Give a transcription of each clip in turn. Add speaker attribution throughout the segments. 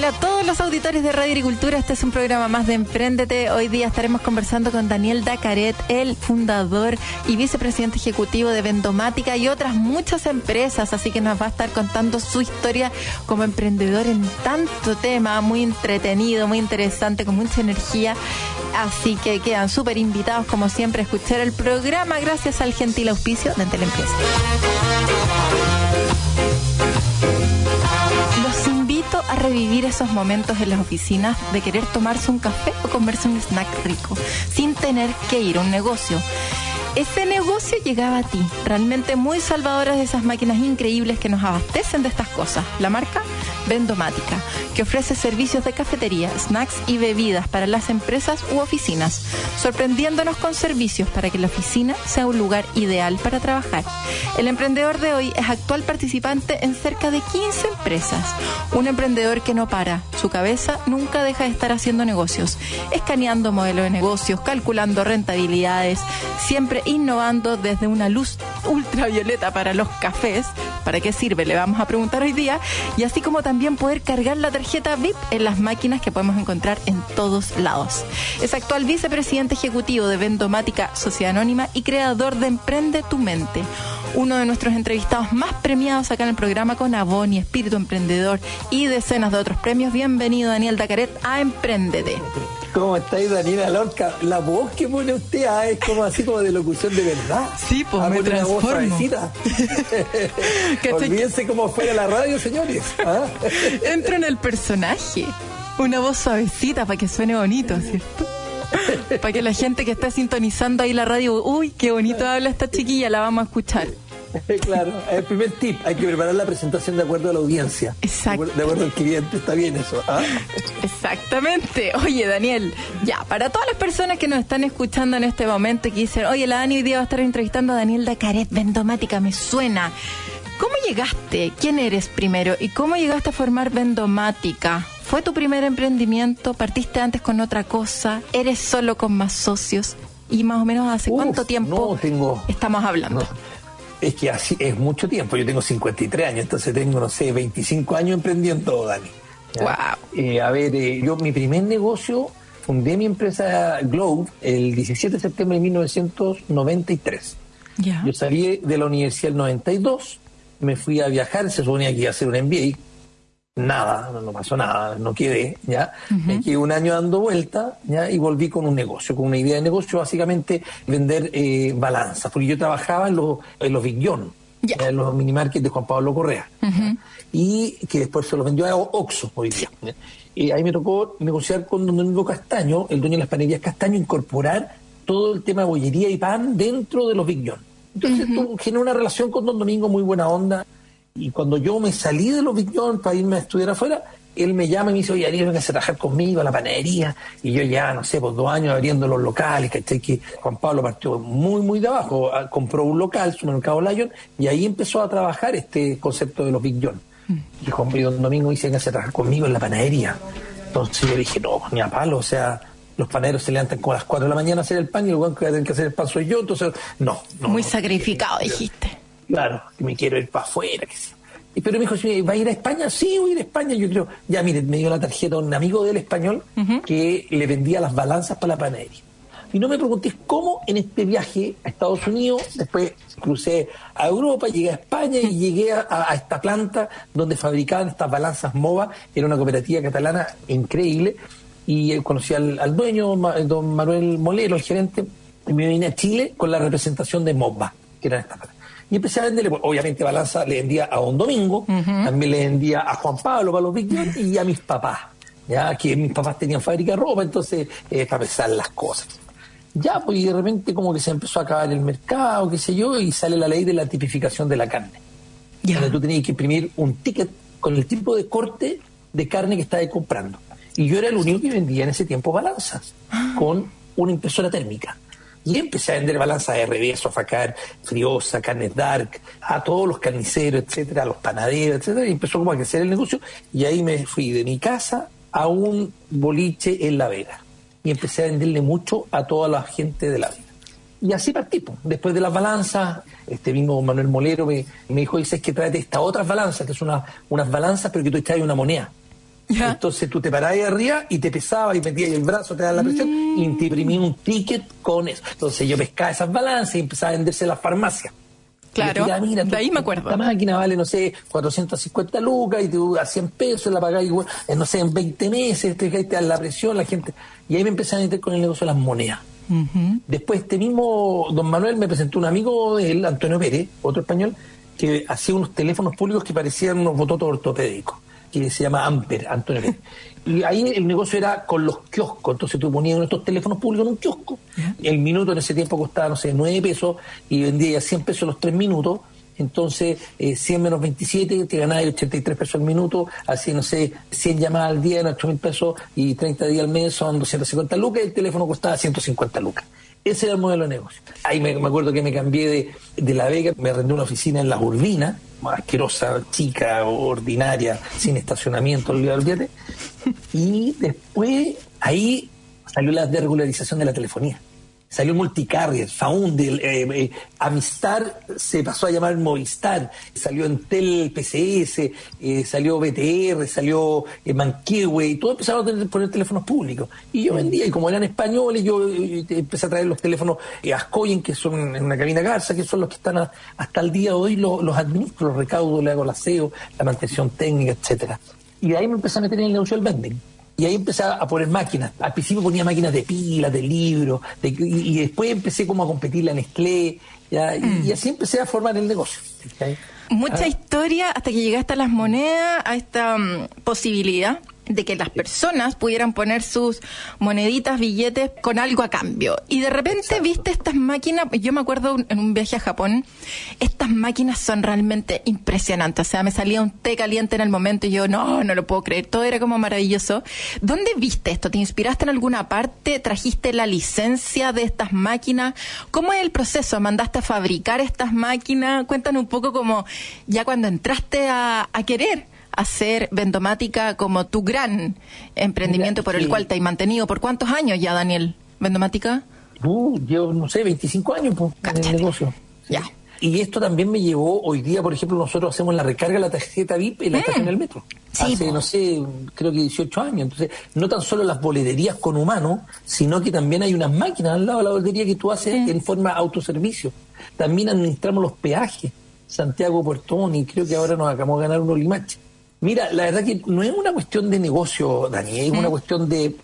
Speaker 1: Hola a todos los auditores de Radio Agricultura, este es un programa más de Emprendete. Hoy día estaremos conversando con Daniel Dacaret, el fundador y vicepresidente ejecutivo de Vendomática y otras muchas empresas, así que nos va a estar contando su historia como emprendedor en tanto tema, muy entretenido, muy interesante, con mucha energía. Así que quedan súper invitados, como siempre, a escuchar el programa gracias al gentil auspicio de Entel revivir esos momentos en las oficinas de querer tomarse un café o comerse un snack rico, sin tener que ir a un negocio. Ese negocio llegaba a ti, realmente muy salvadoras de esas máquinas increíbles que nos abastecen de estas cosas. La marca Vendomática, que ofrece servicios de cafetería, snacks y bebidas para las empresas u oficinas, sorprendiéndonos con servicios para que la oficina sea un lugar ideal para trabajar. El emprendedor de hoy es actual participante en cerca de 15 empresas, un emprendedor que no para, su cabeza nunca deja de estar haciendo negocios, escaneando modelos de negocios, calculando rentabilidades, siempre innovando desde una luz ultravioleta para los cafés. ¿Para qué sirve? Le vamos a preguntar hoy día. Y así como también poder cargar la tarjeta VIP en las máquinas que podemos encontrar en todos lados. Es actual vicepresidente ejecutivo de Vendomática Sociedad Anónima y creador de Emprende tu Mente. Uno de nuestros entrevistados más premiados acá en el programa con Avon y Espíritu Emprendedor y decenas de otros premios. Bienvenido Daniel Dacaret a Emprendete.
Speaker 2: ¿Cómo estáis, Daniela Lorca? La voz que pone usted ah, es como así como de locución de verdad.
Speaker 1: Sí, pues
Speaker 2: Ah,
Speaker 1: me transformo.
Speaker 2: Olvídense cómo fuera la radio, señores. ¿ah?
Speaker 1: Entro en el personaje. Una voz suavecita para que suene bonito, ¿cierto? Para que la gente que está sintonizando ahí la radio, uy, qué bonito habla esta chiquilla, la vamos a escuchar.
Speaker 2: claro, el primer tip, hay que preparar la presentación de acuerdo a la audiencia.
Speaker 1: Exacto.
Speaker 2: De acuerdo, al cliente, está bien eso. ¿ah?
Speaker 1: Exactamente. Oye, Daniel, ya, para todas las personas que nos están escuchando en este momento y que dicen, oye, la Dani hoy día va a estar entrevistando a Daniel Dacaret, Vendomática, me suena. ¿Cómo llegaste? ¿Quién eres primero? ¿Y cómo llegaste a formar Vendomática? ¿Fue tu primer emprendimiento? ¿Partiste antes con otra cosa? ¿Eres solo con más socios? ¿Y más o menos hace
Speaker 2: Uf,
Speaker 1: cuánto tiempo
Speaker 2: no, tengo-
Speaker 1: estamos hablando?
Speaker 2: No, es que así es mucho tiempo. Yo tengo 53 años, entonces tengo, no sé, 25 años emprendiendo, Dani.
Speaker 1: Wow.
Speaker 2: Eh, a ver, eh, yo mi primer negocio, fundé mi empresa Globe el 17 de septiembre de 1993.
Speaker 1: Ya.
Speaker 2: Yo salí de la universidad el 92, me fui a viajar, se suponía que iba a hacer un MBA. Nada, no, pasó nada, no quedé, ¿ya? Me quedé un año dando vuelta, ¿ya? Y volví con un negocio, con una idea de negocio, básicamente vender eh, balanzas, porque yo trabajaba en los, en los Big John, en los minimarkets de Juan Pablo Correa, y que después se los vendió a Oxxo hoy día. ¿ya? Y ahí me tocó negociar con Don Domingo Castaño, el dueño de las panaderías Castaño, incorporar todo el tema de bollería y pan dentro de los Big John. Entonces tú generó una relación con Don Domingo muy buena onda. Y cuando yo me salí de los Big John para irme a estudiar afuera, él me llama y me dice, oye, Ariel, venga a trabajar conmigo a la panadería. Y yo ya, no sé, por dos años abriendo los locales, ¿cachai? Que Juan Pablo partió muy, muy de abajo. Ah, Compró un local, supermercado Lion, y ahí empezó a trabajar este concepto de los Big John. Y Juan y Don Domingo dice, venga a trabajar conmigo en la panadería. Entonces yo dije, no, ni a palo, o sea, los panaderos se levantan como a las 4 de la mañana a hacer el pan y el que va a tener que hacer el pan soy yo, entonces, no, no.
Speaker 1: Muy
Speaker 2: no,
Speaker 1: sacrificado, dijiste.
Speaker 2: Claro, que me quiero ir para afuera. Que sí. Y pero me dijo, "Sí, ¿va a ir a España? Sí, voy a ir a España. Yo creo, ya mire, me dio la tarjeta un amigo del español que le vendía las balanzas para la panadería. Y no me preguntes cómo en este viaje a Estados Unidos, después crucé a Europa, llegué a España y llegué a, a esta planta donde fabricaban estas balanzas MOVA. Era una cooperativa catalana increíble. Y conocí al, al dueño, don Manuel Molero, el gerente, y me vine a Chile con la representación de MOVA, que eran estas balanzas. Y empecé a venderle, pues, obviamente Balanza le vendía a Don Domingo, también le vendía a Juan Pablo para los Big y a mis papás, ya que mis papás tenían fábrica de ropa, entonces eh, para pesar las cosas. Ya, pues y de repente como que se empezó a acabar el mercado, qué sé yo, y sale la ley de la tipificación de la carne.
Speaker 1: Ya.
Speaker 2: Donde tú tenías que imprimir un ticket con el tipo de corte de carne que estabas comprando. Y yo era el único que vendía en ese tiempo balanzas
Speaker 1: Ah.
Speaker 2: con una impresora térmica. Y empecé a vender balanzas RB, Sofacar, Friosa, Carnes Dark, a todos los carniceros, etcétera, a los panaderos, etcétera, y empezó como a crecer el negocio. Y ahí me fui de mi casa a un boliche en La Vega. Y empecé a venderle mucho a toda la gente de La Vega. Y así partí. Después de las balanzas, este vino Manuel Molero, me, dijo, dices que tráete estas otras balanzas, que son una- unas balanzas, pero que tú traes una moneda.
Speaker 1: Ya.
Speaker 2: Entonces tú te parabas ahí arriba y te pesabas y metías el brazo, te das la presión y te imprimía un ticket con eso. Entonces yo pescaba esas balanzas y empezaba a venderse en las farmacias.
Speaker 1: Claro,
Speaker 2: mira,
Speaker 1: de ahí me acuerdo.
Speaker 2: Esta máquina vale, no sé, 450 lucas y tú a 100 pesos la pagás, igual, en, no sé, en 20 meses, te, te das la presión, la gente. Y ahí me empecé a meter con el negocio de las monedas. Después este mismo don Manuel me presentó un amigo de él, Antonio Pérez, otro español, que hacía unos teléfonos públicos que parecían unos bototos ortopédicos, que se llama Amper, Antonio Pérez. Y ahí el negocio era con los kioscos, entonces tú ponías estos teléfonos públicos en un kiosco. El minuto en ese tiempo costaba, no sé, 9 pesos y vendía ya 100 pesos los 3 minutos. Entonces, eh, 100 menos 27, te ganabas 83 pesos al minuto, así, no sé, 100 llamadas al día en 8 mil pesos y 30 días al mes son 250 lucas y el teléfono costaba 150 lucas. Ese era el modelo de negocio. Ahí me, me acuerdo que me cambié de, de La Vega, me arrendé una oficina en La Urbina, asquerosa, chica, ordinaria, sin estacionamiento, olvídate. Y después ahí salió la desregularización de la telefonía. Salió Multicarrier, Faundel, eh, eh, Amistar se pasó a llamar Movistar, salió Entel PCS, eh, salió BTR, salió eh, Manquehue, y todo empezaron a tener, poner teléfonos públicos. Y yo vendía, y como eran españoles, yo empecé a traer los teléfonos eh, Ascoyen, que son en una cabina Garza, que son los que están a- hasta el día de hoy, los, los administro, los recaudo, le hago el aseo, la mantención técnica, etcétera. Y de ahí me empecé a meter en el negocio del vending. Y ahí empecé a poner máquinas. Al principio ponía máquinas de pilas, de libros, de- y, y después empecé como a competir la Nestlé, ya, y, y así empecé a formar el negocio.
Speaker 1: Mucha
Speaker 2: Ah.
Speaker 1: historia hasta que llegaste a las monedas, a esta mm, posibilidad de que las personas pudieran poner sus moneditas, billetes con algo a cambio. Y de repente viste estas máquinas, yo me acuerdo un- en un viaje a Japón, estas máquinas son realmente impresionantes. O sea, me salía un té caliente en el momento y yo, no, no lo puedo creer, todo era como maravilloso. ¿Dónde viste esto? ¿Te inspiraste en alguna parte? ¿Trajiste la licencia de estas máquinas? ¿Cómo es el proceso? ¿Mandaste a fabricar estas máquinas? Cuéntanos un poco como ya cuando entraste a, a querer hacer Vendomática como tu gran emprendimiento por el
Speaker 2: sí.
Speaker 1: cual te has mantenido. ¿Por cuántos años ya, Daniel? Vendomática.
Speaker 2: Uh, llevo, no sé, 25 años pues, en el negocio. Sí.
Speaker 1: Ya.
Speaker 2: Y esto también me llevó, hoy día, por ejemplo, nosotros hacemos la recarga de la tarjeta VIP en la estación del metro.
Speaker 1: Sí,
Speaker 2: Hace,
Speaker 1: po.
Speaker 2: no sé, creo que 18 años. Entonces, no tan solo las boleterías con humanos, sino que también hay unas máquinas al lado de la boletería que tú haces en forma autoservicio. También administramos los peajes. Santiago Puerto Montt, y creo que ahora nos acabamos de ganar unos limaches. Mira, la verdad que no es una cuestión de negocio, Dani, es una cuestión de...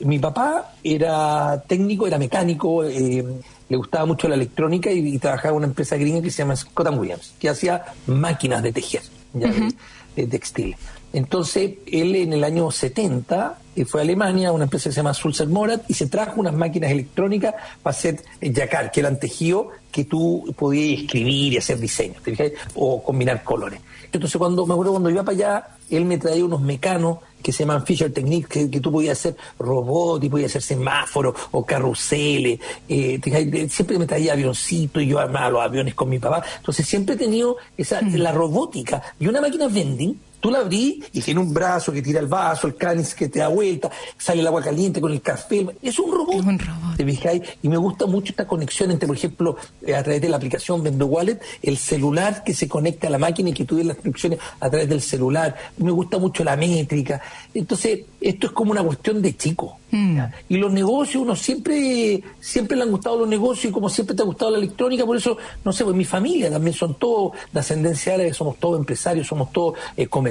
Speaker 2: Mi papá era técnico, era mecánico, eh, le gustaba mucho la electrónica y, y trabajaba en una empresa gringa que se llama Scott Williams, que hacía máquinas de tejer, ya, de, de textiles. Entonces, él en el año 70 eh, fue a Alemania, a una empresa que se llama Sulzer Morat, y se trajo unas máquinas electrónicas para hacer eh, yacar, que eran tejidos que tú podías escribir y hacer diseños, ¿te fijas? O combinar colores. Entonces, cuando me acuerdo cuando iba para allá, él me traía unos mecanos que se llaman Fisher Techniques, que, que tú podías hacer robots y podías hacer semáforos o carruseles. eh, te de- siempre me traía avioncitos y yo armaba los aviones con mi papá. Entonces, siempre he tenido esa, la robótica y una máquina vending. Tú la abrís y tiene un brazo que tira el vaso, el cáliz que te da vuelta, sale el agua caliente con el café. Es un robot.
Speaker 1: Es un robot.
Speaker 2: ¿Te fijáis? Y me gusta mucho esta conexión entre, por ejemplo, eh, a través de la aplicación Vendo Wallet, el celular que se conecta a la máquina y que tú des las instrucciones a través del celular. Me gusta mucho la métrica. Entonces, esto es como una cuestión de chico. ¿ya? Y los negocios, uno siempre, siempre le han gustado los negocios y como siempre te ha gustado la electrónica, por eso, no sé, pues mi familia también son todos de ascendencia árabe, somos todos empresarios, somos todos eh, comerciantes,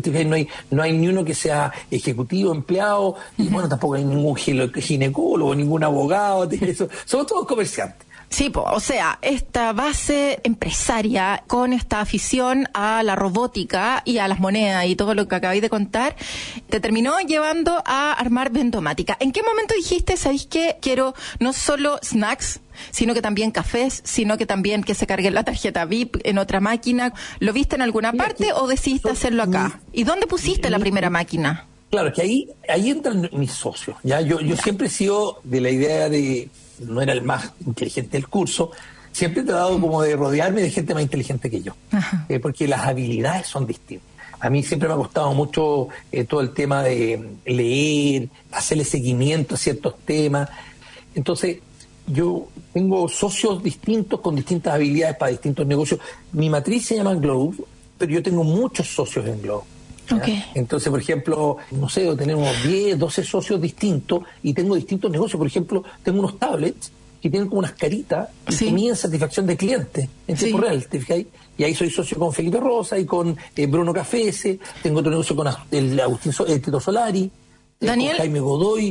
Speaker 2: ¿te fijas? no hay, no hay ni uno que sea ejecutivo, empleado, y bueno, tampoco hay ningún gine- ginecólogo, ningún abogado, ¿te fijas? somos todos comerciantes.
Speaker 1: Sí, po, o sea, esta base empresaria con esta afición a la robótica y a las monedas y todo lo que acabáis de contar, te terminó llevando a armar Vendomática. ¿En qué momento dijiste, sabéis que quiero no solo snacks, sino que también cafés, sino que también que se cargue la tarjeta VIP en otra máquina? ¿Lo viste en alguna
Speaker 2: Mira,
Speaker 1: parte o decidiste hacerlo acá? ¿Y dónde pusiste la primera máquina?
Speaker 2: Claro, que ahí, ahí entran mis socios. ¿ya? Yo, yo siempre he sido de la idea de, no era el más inteligente del curso, siempre he tratado como de rodearme de gente más inteligente que yo, eh, porque las habilidades son distintas. A mí siempre me ha costado mucho eh, todo el tema de leer, hacerle seguimiento a ciertos temas. Entonces, yo tengo socios distintos con distintas habilidades para distintos negocios. Mi matriz se llama Globe, pero yo tengo muchos socios en Globe. Entonces, por ejemplo, no sé, tenemos 10, 12 socios distintos y tengo distintos negocios. Por ejemplo, tengo unos tablets que tienen como unas caritas y miden satisfacción de cliente en tiempo real, ¿te fijáis? Y ahí soy socio con Felipe Rosa y con eh, Bruno Cafese, tengo otro negocio con el Agustín el Tito Solari,
Speaker 1: Daniel,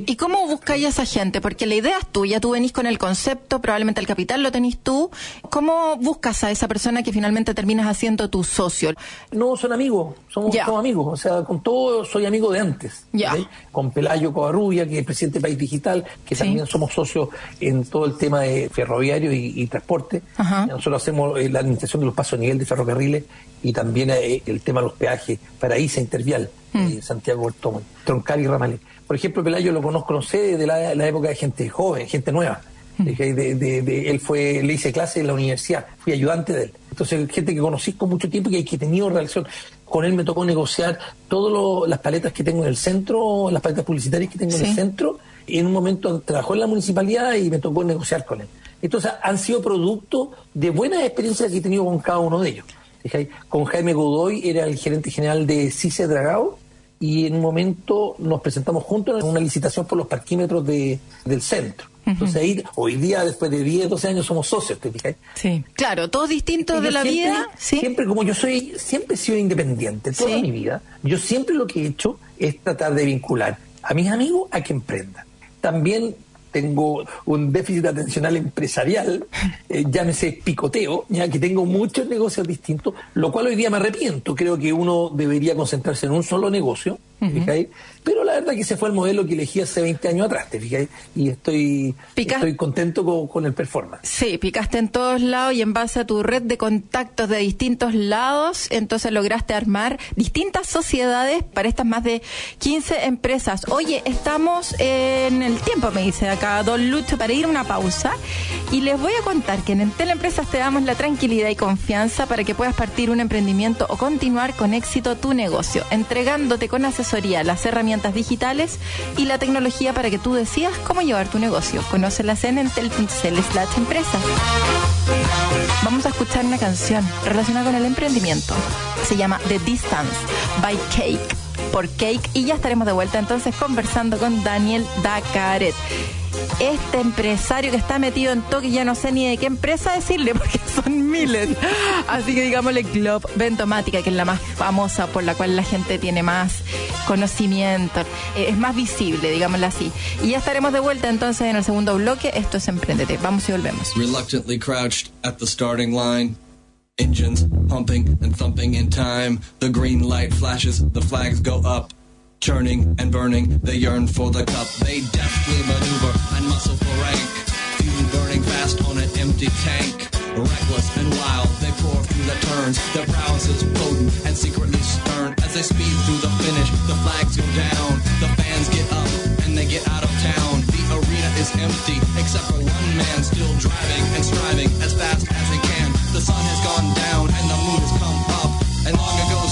Speaker 1: ¿y cómo buscáis a esa gente? Porque la idea es tuya, tú venís con el concepto, probablemente el capital lo tenés tú. ¿Cómo buscas a esa persona que finalmente terminas haciendo tu socio?
Speaker 2: No, son amigos, somos, amigos. O sea, con todo soy amigo de antes. Con Pelayo Covarrubia, que es presidente de País Digital, que también somos socios en todo el tema de ferroviario y, transporte. Nosotros hacemos eh, la administración de los pasos a nivel de ferrocarriles y también eh, el tema de los peajes para ISA Intervial. Mm. Santiago Bertomón, Troncal y Ramalé. Por ejemplo, Pelayo lo conozco, no sé, de la, época de gente joven, gente nueva. Mm. De, él fue, le hice clase en la universidad, fui ayudante de él. Entonces, gente que conocí con mucho tiempo y que he tenido relación. Con él me tocó negociar todas las paletas que tengo en el centro, las paletas publicitarias que tengo en el centro. Y en un momento trabajó en la municipalidad y me tocó negociar con él. Entonces, han sido producto de buenas experiencias que he tenido con cada uno de ellos. Con Jaime Godoy era el gerente general de CICE Dragao y en un momento nos presentamos juntos en una licitación por los parquímetros de, del centro. Entonces ahí, hoy día, después de 10, 12 años, somos socios, ¿te fijas?
Speaker 1: Sí, claro, todos distintos de la vida.
Speaker 2: Siempre, como yo soy, siempre he sido independiente, toda mi vida, yo siempre lo que he hecho es tratar de vincular a mis amigos a que emprendan. También tengo un déficit atencional empresarial, eh, llámese picoteo, ya que tengo muchos negocios distintos, lo cual hoy día me arrepiento. Creo que uno debería concentrarse en un solo negocio, pero la verdad que ese fue el modelo que elegí hace 20 años atrás, ¿te fijáis? Y estoy, estoy contento con, el performance.
Speaker 1: Sí, picaste en todos lados y en base a tu red de contactos de distintos lados, entonces lograste armar distintas sociedades para estas más de 15 empresas. Oye, estamos en el tiempo, me dice acá Don Lucho, para ir a una pausa. Y les voy a contar que en Entel Empresas te damos la tranquilidad y confianza para que puedas partir un emprendimiento o continuar con éxito tu negocio, entregándote con asesoría las herramientas digitales y la tecnología para que tú decidas cómo llevar tu negocio. Conócelas en entel.cl slash empresa. Vamos a escuchar una canción relacionada con el emprendimiento. Se llama The Distance by Cake por Cake y ya estaremos de vuelta entonces conversando con Daniel Dacaret este empresario que está metido en todo, ya no sé ni de qué empresa decirle, porque son miles. Así que digámosle Globe Ventomática, que es la más famosa, por la cual la gente tiene más conocimiento, eh, es más visible, digámoslo así. Y ya estaremos de vuelta entonces en el segundo bloque. Esto es Emprendete. Vamos y volvemos. Reluctantly crouched at the starting line. Engines pumping and thumping in time. The green light flashes, the flags go up. Churning and burning, they yearn for the cup. They deftly maneuver and muscle for rank. Fuel burning fast on an empty tank. Reckless and wild, they pour through the turns. Their prowess is potent and secretly stern. As they speed through the finish, the flags go down. The fans get up and they get out of town. The arena is empty, except for one man still driving and striving as fast as he can. The sun has gone down and the moon has come up. And long ago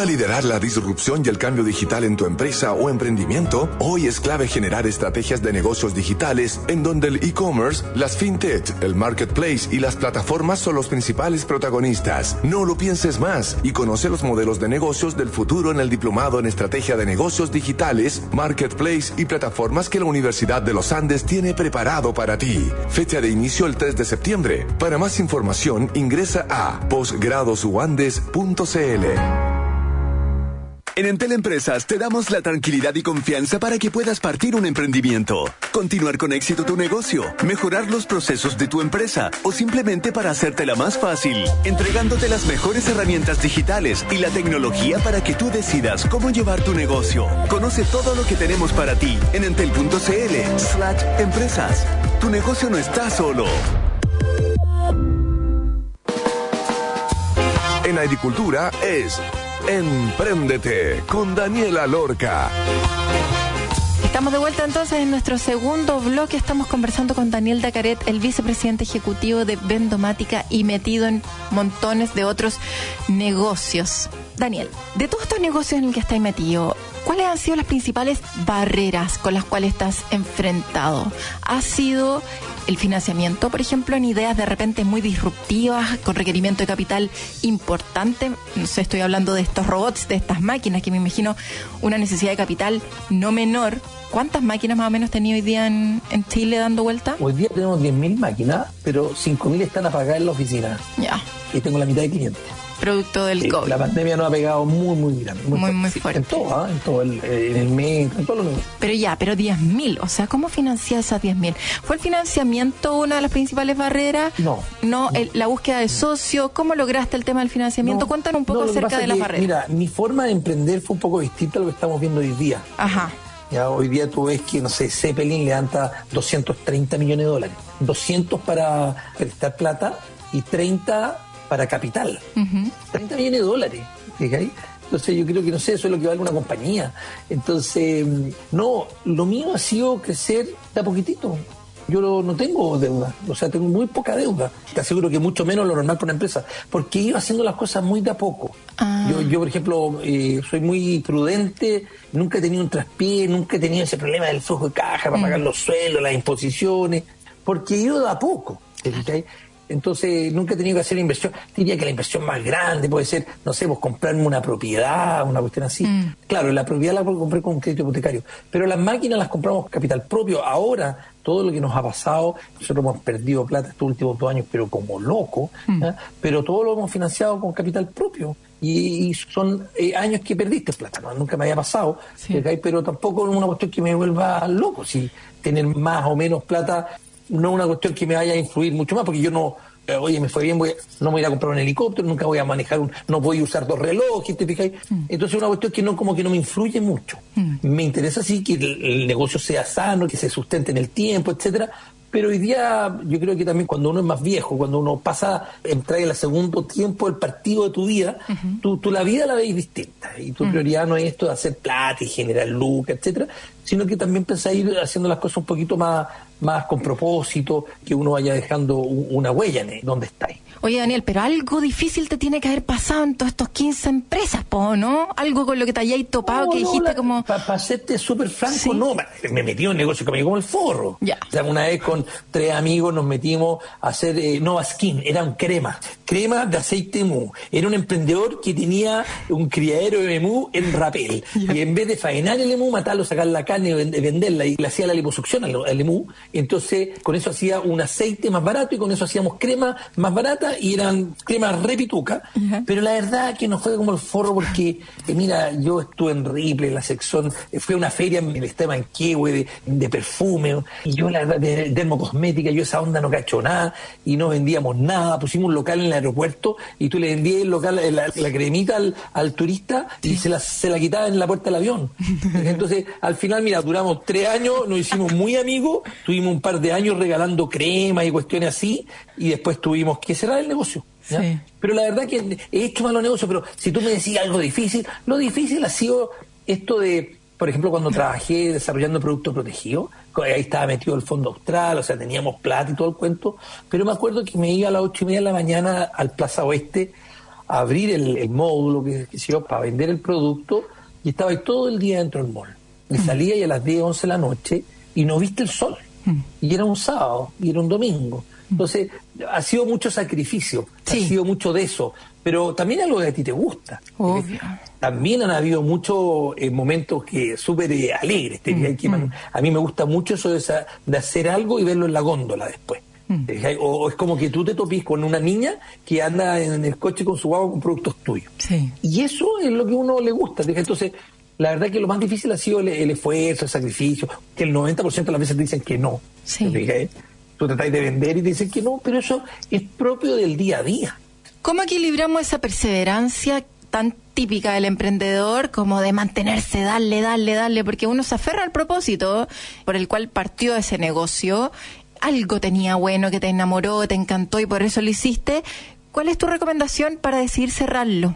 Speaker 3: gustaría liderar la disrupción y el cambio digital en tu empresa o emprendimiento? Hoy es clave generar estrategias de negocios digitales en donde el e-commerce, las fintech, el marketplace y las plataformas son los principales protagonistas. No lo pienses más y conoce los modelos de negocios del futuro en el diplomado en estrategia de negocios digitales, marketplace y plataformas que la Universidad de los Andes tiene preparado para ti. Fecha de inicio el 3 de septiembre. Para más información ingresa a posgradosuandes.cl.
Speaker 4: En Entel Empresas te damos la tranquilidad y confianza para que puedas partir un emprendimiento, continuar con éxito tu negocio, mejorar los procesos de tu empresa o simplemente para hacértela más fácil, entregándote las mejores herramientas digitales y la tecnología para que tú decidas cómo llevar tu negocio. Conoce todo lo que tenemos para ti en entel.cl slash empresas. Tu negocio no está solo.
Speaker 3: En agricultura es Empréndete con Daniela Lorca.
Speaker 1: Estamos de vuelta entonces en nuestro segundo bloque. Estamos conversando con Daniel Dacaret, el vicepresidente ejecutivo de Vendomática y metido en montones de otros negocios. Daniel, de todos estos negocios en el que estás metido, ¿cuáles han sido las principales barreras con las cuales estás enfrentado? ¿Ha sido el financiamiento, por ejemplo, en ideas de repente muy disruptivas, con requerimiento de capital importante? No sé, estoy hablando de estos robots, de estas máquinas, que me imagino una necesidad de capital no menor. ¿Cuántas máquinas más o menos tenía hoy día en, en Chile dando vuelta?
Speaker 2: Hoy día tenemos 10.000 máquinas, pero 5.000 están apagadas en la oficina.
Speaker 1: Ya.
Speaker 2: Y tengo la mitad de clientes.
Speaker 1: Producto del
Speaker 2: Sí,
Speaker 1: COVID.
Speaker 2: la pandemia nos ha pegado muy, muy grande.
Speaker 1: Muy, muy fuerte.
Speaker 2: En todo, ¿ah? en todo, el, en el metro, en todos los negocios.
Speaker 1: Pero ya, pero 10.000, o sea, ¿cómo financiar esas 10.000? ¿Fue el financiamiento una de las principales barreras?
Speaker 2: No.
Speaker 1: No, el- la búsqueda de socio, ¿cómo lograste el tema del financiamiento?
Speaker 2: No,
Speaker 1: Cuéntanos un poco
Speaker 2: no, lo
Speaker 1: acerca de las
Speaker 2: que,
Speaker 1: barreras.
Speaker 2: Mira, mi forma de emprender fue un poco distinta a lo que estamos viendo hoy día.
Speaker 1: Ajá.
Speaker 2: Ya hoy día tú ves que, no sé, Zeppelin levanta 230 millones de dólares. 200 para prestar plata y 30 para capital. 30 millones de dólares. Entonces yo creo que, no sé, eso es lo que vale una compañía. Entonces, mm, no, lo mío ha sido crecer de a poquitito. Yo no, no tengo deuda, o sea, tengo muy poca deuda. Te aseguro que mucho menos lo normal para una empresa, porque he ido haciendo las cosas muy de a poco.
Speaker 1: Ah.
Speaker 2: Yo, yo, por ejemplo, eh, soy muy prudente, nunca he tenido un traspié, nunca he tenido ese problema del flujo de caja para pagar los sueldos, las imposiciones, porque ido de a poco. ¿cachai? Entonces, nunca he tenido que hacer inversión. Diría que la inversión más grande puede ser, no sé, pues comprarme una propiedad, una cuestión así. Claro, la propiedad la puedo comprar con un crédito hipotecario, pero las máquinas las compramos con capital propio. Ahora, todo lo que nos ha pasado, nosotros hemos perdido plata estos últimos dos años, pero como loco, ¿ya? pero todo lo hemos financiado con capital propio. Y, y son eh, años que perdiste plata, ¿no? nunca me había pasado, pero tampoco es una cuestión que me vuelva loco. Si tener más o menos plata no es una cuestión que me vaya a influir mucho más, porque yo no, eh, oye, me fue bien, voy a- no me voy a comprar un helicóptero, nunca voy a manejar un, no voy a usar dos relojes, ¿te fijáis? Entonces es una cuestión que no, como que no me influye mucho. Me interesa sí que el, el negocio sea sano, que se sustente en el tiempo, etcétera. Pero hoy día yo creo que también cuando uno es más viejo, cuando uno pasa, entra en el segundo tiempo del partido de tu vida, tú, tú la vida la ves distinta. Y tu prioridad no es esto de hacer plata y generar lucas, etcétera, sino que también pensás ir haciendo las cosas un poquito más, más con propósito, que uno vaya dejando una huella en donde estáis.
Speaker 1: Oye, Daniel, pero algo difícil te tiene que haber pasado en todos estos 15 empresas, po, ¿no? Algo con lo que te hayáis topado que dijiste como...
Speaker 2: Para serte súper franco,
Speaker 1: Sí.
Speaker 2: no, me metí en un negocio que me como el forro.
Speaker 1: Ya.
Speaker 2: O sea, una vez con tres amigos nos metimos a hacer eh, Nova Skin, era un crema, crema de aceite mu. Era un emprendedor que tenía un criadero de emu en rapel. Y en vez de faenar el emu, matarlo, sacar la carne y vend- venderla, y le hacía la liposucción al, al emu, entonces con eso hacía un aceite más barato y con eso hacíamos crema más barata y eran cremas repituca.
Speaker 1: Ya.
Speaker 2: Pero la verdad que no fue como el forro porque, eh, mira, yo estuve en Ripley, en la sección, eh, fui a una feria en el estaba en Manquehue de, de perfume, y yo la verdad, de dermocosmética, yo esa onda no cacho nada, y no vendíamos nada, pusimos un local en el aeropuerto, y tú le vendías el local, eh, la, la cremita al, al turista, y se la, se la quitaba en la puerta del avión. Entonces, al final, mira, duramos tres años, nos hicimos muy amigos, tuvimos un par de años regalando crema y cuestiones así, y después tuvimos que cerrar el negocio. ¿ya?
Speaker 1: Sí.
Speaker 2: Pero la verdad que he hecho malos negocios, pero si tú me decís algo difícil, lo difícil ha sido esto de, por ejemplo, cuando trabajé desarrollando productos protegidos, ahí estaba metido el Fondo Austral, o sea, teníamos plata y todo el cuento, pero me acuerdo que me iba a las ocho y media de la mañana al Plaza Oeste abrir el, módulo que, que se para vender el producto y estaba ahí todo el día dentro del mall. Y mm. salía y a las 10, 11 de la noche y no viste el sol. Mm. Y era un sábado, y era un domingo. Mm. Entonces, ha sido mucho sacrificio, ha sido mucho de eso, pero también algo que a ti te gusta. También han habido muchos eh, momentos que súper eh, alegres. A mí me gusta mucho eso de, de hacer algo y verlo en la góndola después. Mm. O, es como que tú te topís con una niña que anda en el coche con su agua con productos tuyos. Y eso es lo que a uno le gusta. Entonces, la verdad que lo más difícil ha sido el, esfuerzo, el sacrificio, que el 90% de las veces te dicen que no. Tú tratáis de vender y te dicen que no, pero eso es propio del día a día.
Speaker 1: ¿Cómo equilibramos esa perseverancia tan típica del emprendedor como de mantenerse, darle, darle, darle, porque uno se aferra al propósito por el cual partió ese negocio algo tenía bueno, que te enamoró, te encantó y por eso lo hiciste, ¿cuál es tu recomendación para decidir cerrarlo?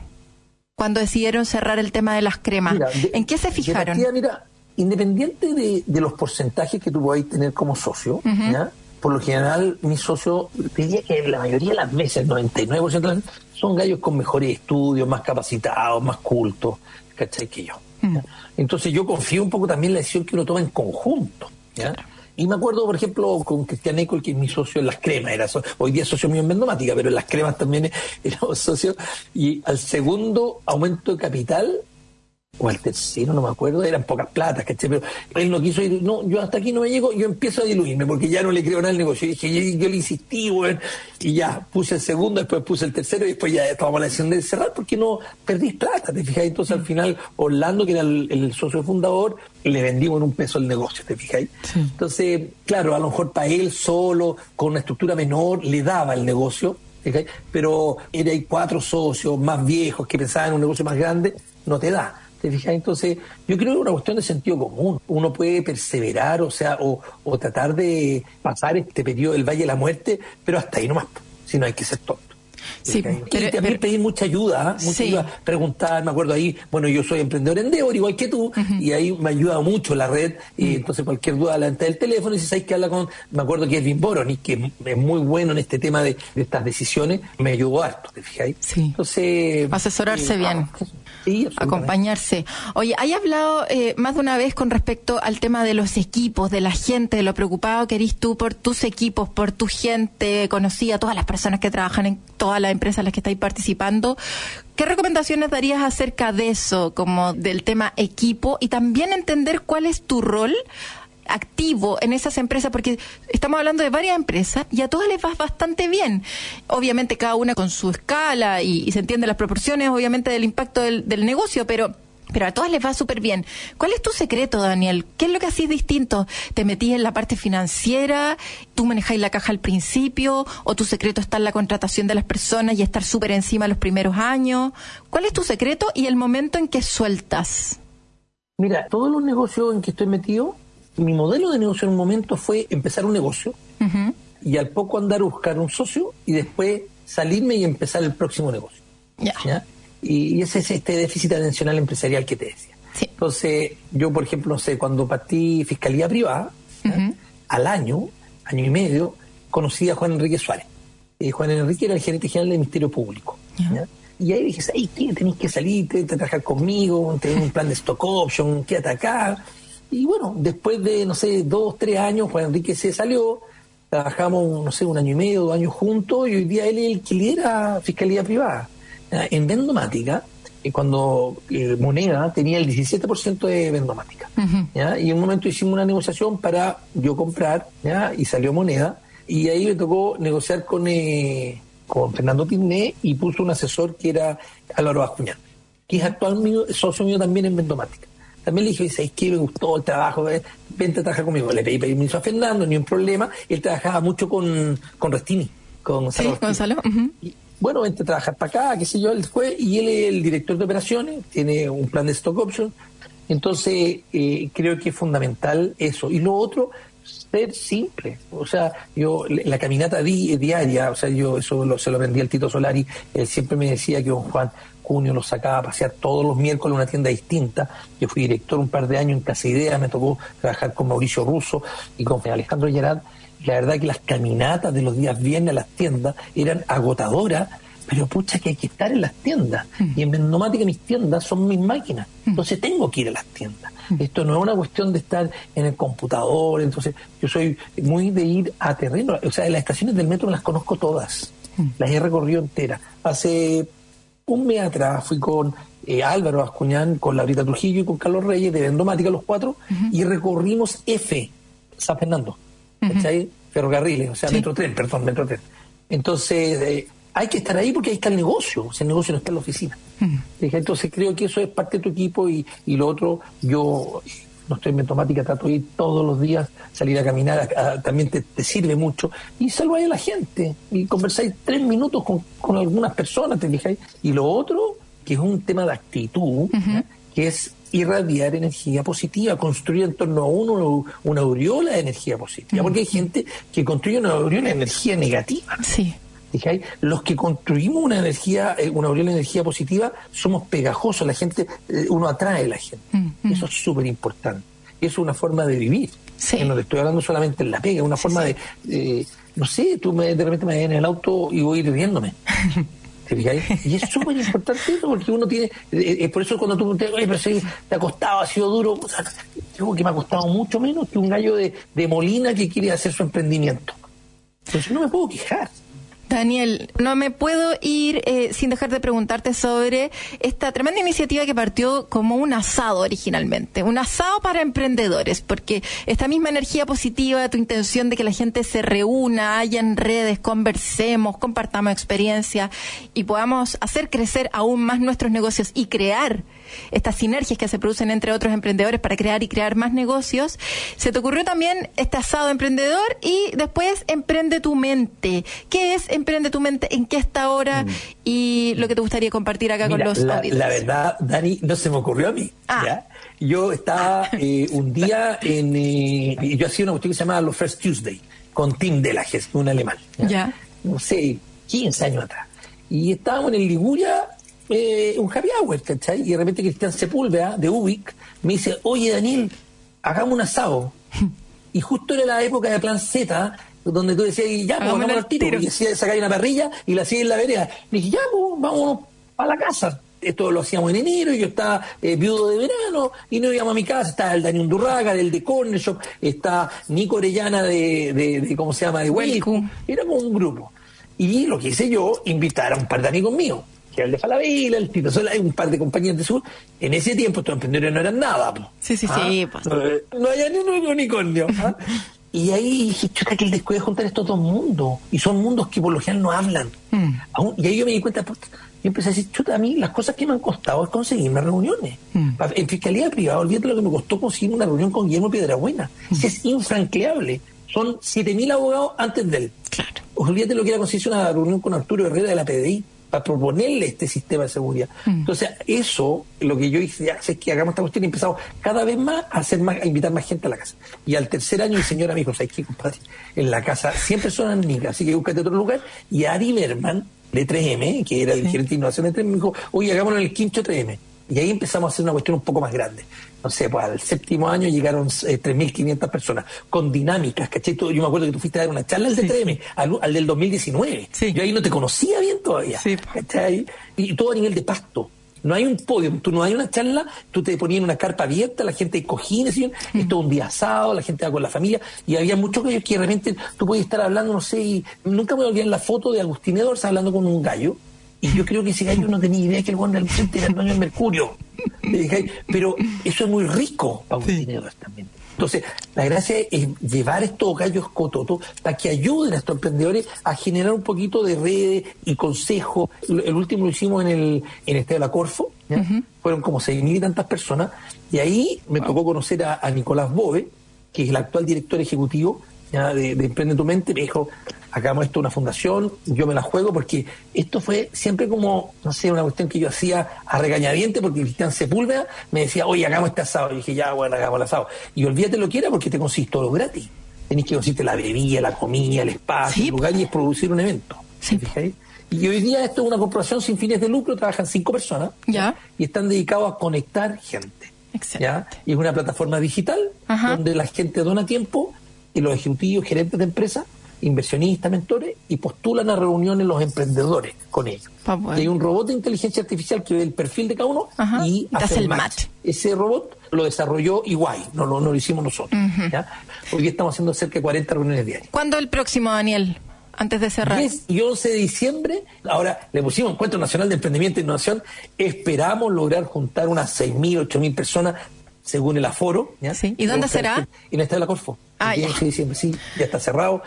Speaker 1: Cuando decidieron cerrar el tema de las cremas, ¿en qué se fijaron?
Speaker 2: mira, independiente de, los porcentajes que tú puedas tener como socio, por lo general mi socio, diría que la mayoría de las veces, el 99% de las veces, son gallos con mejores estudios, más capacitados, más cultos, ¿cachai? Que yo. Entonces yo confío un poco también en la decisión que uno toma en conjunto. ¿ya? Y me acuerdo, por ejemplo, con Cristian Ecol, que es mi socio en las cremas, era hoy día socio mío en Vendomática, pero en las cremas también era socio. Y al segundo aumento de capital, o al tercero, no me acuerdo, eran pocas platas, ¿cachai? Pero él no quiso ir, no, yo hasta aquí no me llego, yo empiezo a diluirme, porque ya no le creo nada al negocio. Y dije, yo, le insistí, y ya puse el segundo, después puse el tercero, y después ya tomamos la decisión de cerrar, porque no perdí plata, ¿te fijas? Entonces al final, Orlando, que era el, socio fundador, le vendimos en un peso el negocio, ¿te fijáis? Entonces, claro, a lo mejor para él solo, con una estructura menor, le daba el negocio, pero era hay cuatro socios más viejos que pensaban en un negocio más grande, no te da. Entonces, yo creo que es una cuestión de sentido común. Uno puede perseverar, o sea, o, tratar de pasar este periodo del Valle de la Muerte, pero hasta ahí nomás, si no hay que ser tonto. Sí, y también pedir mucha ayuda, ¿ah? mucha ayuda, preguntar, me acuerdo ahí, bueno, yo soy emprendedor en Endeavor, igual que tú, y ahí me ayuda mucho la red, y entonces cualquier duda delante del teléfono, y si sabes que habla con, me acuerdo que es Vin Boroni, que es muy bueno en este tema de, estas decisiones, me ayudó harto, ¿te fijáis?
Speaker 1: Sí. Entonces... Asesorarse eh, bien. Ah, acompañarse. Oye, hay hablado eh, más de una vez con respecto al tema de los equipos, de la gente, de lo preocupado que eres tú por tus equipos, por tu gente conocida, todas las personas que trabajan en todas las empresas las que estáis participando. ¿Qué recomendaciones darías acerca de eso, como del tema equipo y también entender cuál es tu rol? activo en esas empresas, porque estamos hablando de varias empresas y a todas les va bastante bien. Obviamente cada una con su escala y, se entienden las proporciones, obviamente, del impacto del, negocio, pero pero a todas les va súper bien. ¿Cuál es tu secreto, Daniel? ¿Qué es lo que hacís distinto? ¿Te metís en la parte financiera? ¿Tú manejáis la caja al principio? ¿O tu secreto está en la contratación de las personas y estar súper encima los primeros años? ¿Cuál es tu secreto y el momento en que sueltas?
Speaker 2: Mira, todos los negocios en que estoy metido mi modelo de negocio en un momento fue empezar un negocio y al poco andar a buscar un socio y después salirme y empezar el próximo negocio. Y, ese es este déficit atencional empresarial que te decía. Entonces, yo, por ejemplo, no sé, cuando partí fiscalía privada, al año, año y medio, conocí a Juan Enrique Suárez. y Juan Enrique era el gerente general del Ministerio Público. Y ahí dije, ¿sabes qué? Tenéis que salir, te, trabajar conmigo, tener un plan de stock option, quédate acá y bueno, después de, no sé, dos, tres años, Juan Enrique se salió, trabajamos, no sé, un año y medio, dos años juntos, y hoy día él es el que lidera Fiscalía Privada. En Vendomática, eh, cuando eh, Moneda tenía el 17% de Vendomática. Y en un momento hicimos una negociación para yo comprar, ¿ya? y salió Moneda, y ahí me tocó negociar con, eh, con Fernando Piné y puso un asesor que era Álvaro Bascuñán, que es actual socio mío también en Vendomática. También le dije, ¿sabes qué? Me gustó el trabajo, vente a trabajar conmigo. Le pedí permiso a Fernando, ni un problema. Él trabajaba mucho con, con Restini, con
Speaker 1: Sí, Gonzalo.
Speaker 2: Bueno, vente a trabajar para acá, qué sé yo, él fue, y él es el director de operaciones, tiene un plan de stock option. Entonces, eh, creo que es fundamental eso. Y lo otro, ser simple. O sea, yo, la caminata diaria, o sea, yo eso lo, se lo vendí al Tito Solari, él siempre me decía que, don Juan, junio los sacaba a pasear todos los miércoles en una tienda distinta. Yo fui director un par de años en Casa Idea, me tocó trabajar con Mauricio Russo y con Alejandro Gerard. La verdad que las caminatas de los días viernes a las tiendas eran agotadoras pero pucha que hay que estar en las tiendas. Y en Vendomática mis tiendas son mis máquinas. Entonces tengo que ir a las tiendas. Esto no es una cuestión de estar en el computador. Entonces yo soy muy de ir a terreno. O sea, las estaciones del metro las conozco todas. Las he recorrido enteras. Hace un mes atrás fui con eh, Álvaro Ascuñán, con Laurita Trujillo y con Carlos Reyes de Vendomática, los cuatro, y recorrimos F, San Fernando. ¿Cachai? Ferrocarriles, o sea, Metro Tren, perdón, Metro Tren. Entonces, eh, hay que estar ahí porque ahí está el negocio, o sea, el negocio no está en la oficina. Entonces creo que eso es parte de tu equipo y, y lo otro, yo no estoy en automática, trato de ir todos los días, salir a caminar, también te, sirve mucho. Y salváis a la gente y conversáis tres minutos con, con algunas personas, te fijáis. Y lo otro, que es un tema de actitud, que es irradiar energía positiva, construir en torno a uno una aureola de energía positiva, porque hay gente que construye una aureola de energía negativa.
Speaker 1: Sí.
Speaker 2: Los que construimos una energía, eh, una aureola de energía positiva, somos pegajosos, la gente, eh, uno atrae a la gente. Mm. Eso es súper importante. Eso es una forma de vivir. no te estoy hablando solamente en la pega, es una forma de, no sé, tú me, de repente me en el auto y voy a riéndome. Y es súper importante eso porque uno tiene, eh, es por eso cuando tú te, pero si te ha costado, ha sido duro, o sea, digo que me ha costado mucho menos que un gallo de, de Molina que quiere hacer su emprendimiento. Entonces no me puedo quejar.
Speaker 1: Daniel, no me puedo ir eh, sin dejar de preguntarte sobre esta tremenda iniciativa que partió como un asado originalmente, un asado para emprendedores, porque esta misma energía positiva, tu intención de que la gente se reúna, haya en redes, conversemos, compartamos experiencia y podamos hacer crecer aún más nuestros negocios y crear estas sinergias que se producen entre otros emprendedores para crear y crear más negocios. Se te ocurrió también este asado emprendedor y después Emprende tu mente. ¿Qué es Emprende tu mente? ¿En qué está ahora? Mm. Y lo que te gustaría compartir acá con los
Speaker 2: la, la verdad, Dani, no se me ocurrió a mí. Ah. Yo estaba eh, un día en... Eh, yo hacía una cuestión que se llamaba los First Tuesday con Tim Delages, un alemán.
Speaker 1: ¿ya?
Speaker 2: No sé, 15 años atrás. Y estábamos en el Liguria eh, un happy hour, ¿cachai? Y de repente Cristian Sepúlveda, de Ubik, me dice, oye Daniel, hagamos un asado. y justo era la época de Plan Z, donde tú decías, ya, pues vamos al tiro. Y decía, sacáis una parrilla y la hacía en la vereda. Me dije, ya, pues vamos a la casa. Esto lo hacíamos en enero, y yo estaba eh, viudo de verano y no íbamos a mi casa. Estaba el Daniel Durraga, del de Corner Shop, está Nico Orellana de, de, ¿cómo se llama?, de Welcome. Era como un grupo. Y lo que hice yo, invitar a un par de amigos míos que el de Falabella, el Tito Sola, hay un par de compañías de sur. En ese tiempo estos emprendedores no eran nada.
Speaker 1: Sí, sí, sí.
Speaker 2: Pues. No, había ni un unicornio. ¿ah? y ahí dije, chuta, que el después de juntar estos dos mundos. Y son mundos que por lo general no hablan. Mm. y ahí yo me di cuenta, yo empecé a decir, chuta, a mí las cosas que me han costado es conseguirme reuniones. Mm. En fiscalía privada, olvídate lo que me costó conseguir una reunión con Guillermo Piedrabuena. Mm. Es infranqueable. Son 7.000 abogados antes de él.
Speaker 1: Claro.
Speaker 2: Olvídate lo que era conseguirse una reunión con Arturo Herrera de la PDI para proponerle este sistema de seguridad. Mm. Entonces, eso, lo que yo hice, ya, es que hagamos esta cuestión y empezamos cada vez más a hacer más, a invitar más gente a la casa. Y al tercer año, mi señora me dijo, ¿sabes qué, compadre? En la casa 100 personas niñas, así que búscate otro lugar. Y Ari Berman, de 3M, que era el gerente de innovación de 3M, me dijo, oye, hagámoslo en el quinto 3M. Y ahí empezamos a hacer una cuestión un poco más grande. No sé, pues al séptimo año llegaron eh, 3.500 personas con dinámicas, ¿cachai? Yo me acuerdo que tú fuiste a dar una charla al de 3M, al, del 2019. Yo ahí no te conocía bien todavía, ¿cachai? Y todo a nivel de pasto. No hay un podio, tú no hay una charla, tú te ponías en una carpa abierta, la gente hay cojines, y mm. esto un día asado, la gente va con la familia, y había muchos gallos que de repente tú podías estar hablando, no sé, y nunca me olvidar la foto de Agustín Edwards hablando con un gallo, y yo creo que ese gallo no tenía idea que el guarda del frente era el dueño del Mercurio. Pero eso es muy rico para un también. Entonces, la gracia es llevar estos gallos cototos para que ayuden a estos emprendedores a generar un poquito de redes y consejos. El último lo hicimos en el, en este de la Corfo, fueron como seis mil y tantas personas, y ahí me tocó conocer a, a Nicolás Bove, que es el actual director ejecutivo de, Emprende tu Mente, me dijo, hagamos esto una fundación, yo me la juego, porque esto fue siempre como, no sé, una cuestión que yo hacía a regañadiente, porque Cristian Sepúlveda me decía, oye, hagamos este asado. Y dije, ya, bueno, hagamos el asado. Y olvídate lo que era, porque te consiste todo gratis. Tenés que conseguirte la bebida, la comida, el espacio, el lugar y es producir un evento. Y hoy día esto es una corporación sin fines de lucro, trabajan cinco personas
Speaker 1: ¿Ya?
Speaker 2: y están dedicados a conectar gente. ¿ya? Y es una plataforma digital donde la gente dona tiempo y los ejecutivos, gerentes de empresas, inversionistas, mentores, y postulan a reuniones los emprendedores con ellos. Y hay un robot de inteligencia artificial que ve el perfil de cada uno
Speaker 1: Ajá,
Speaker 2: y
Speaker 1: hace el match.
Speaker 2: Ese robot lo desarrolló Iguay, no, lo- no lo hicimos nosotros. ¿ya? Hoy estamos haciendo cerca de 40 reuniones diarias.
Speaker 1: ¿Cuándo el próximo, Daniel? Antes de cerrar.
Speaker 2: 10 y 11 de diciembre, ahora le pusimos Encuentro Nacional de Emprendimiento e Innovación, esperamos lograr juntar unas 6.000, 8.000 personas según el aforo. ¿ya?
Speaker 1: Sí. ¿Y dónde será?
Speaker 2: En el Estadio de la Corfo.
Speaker 1: Ah,
Speaker 2: el
Speaker 1: ya.
Speaker 2: 10 de diciembre, sí, ya está cerrado.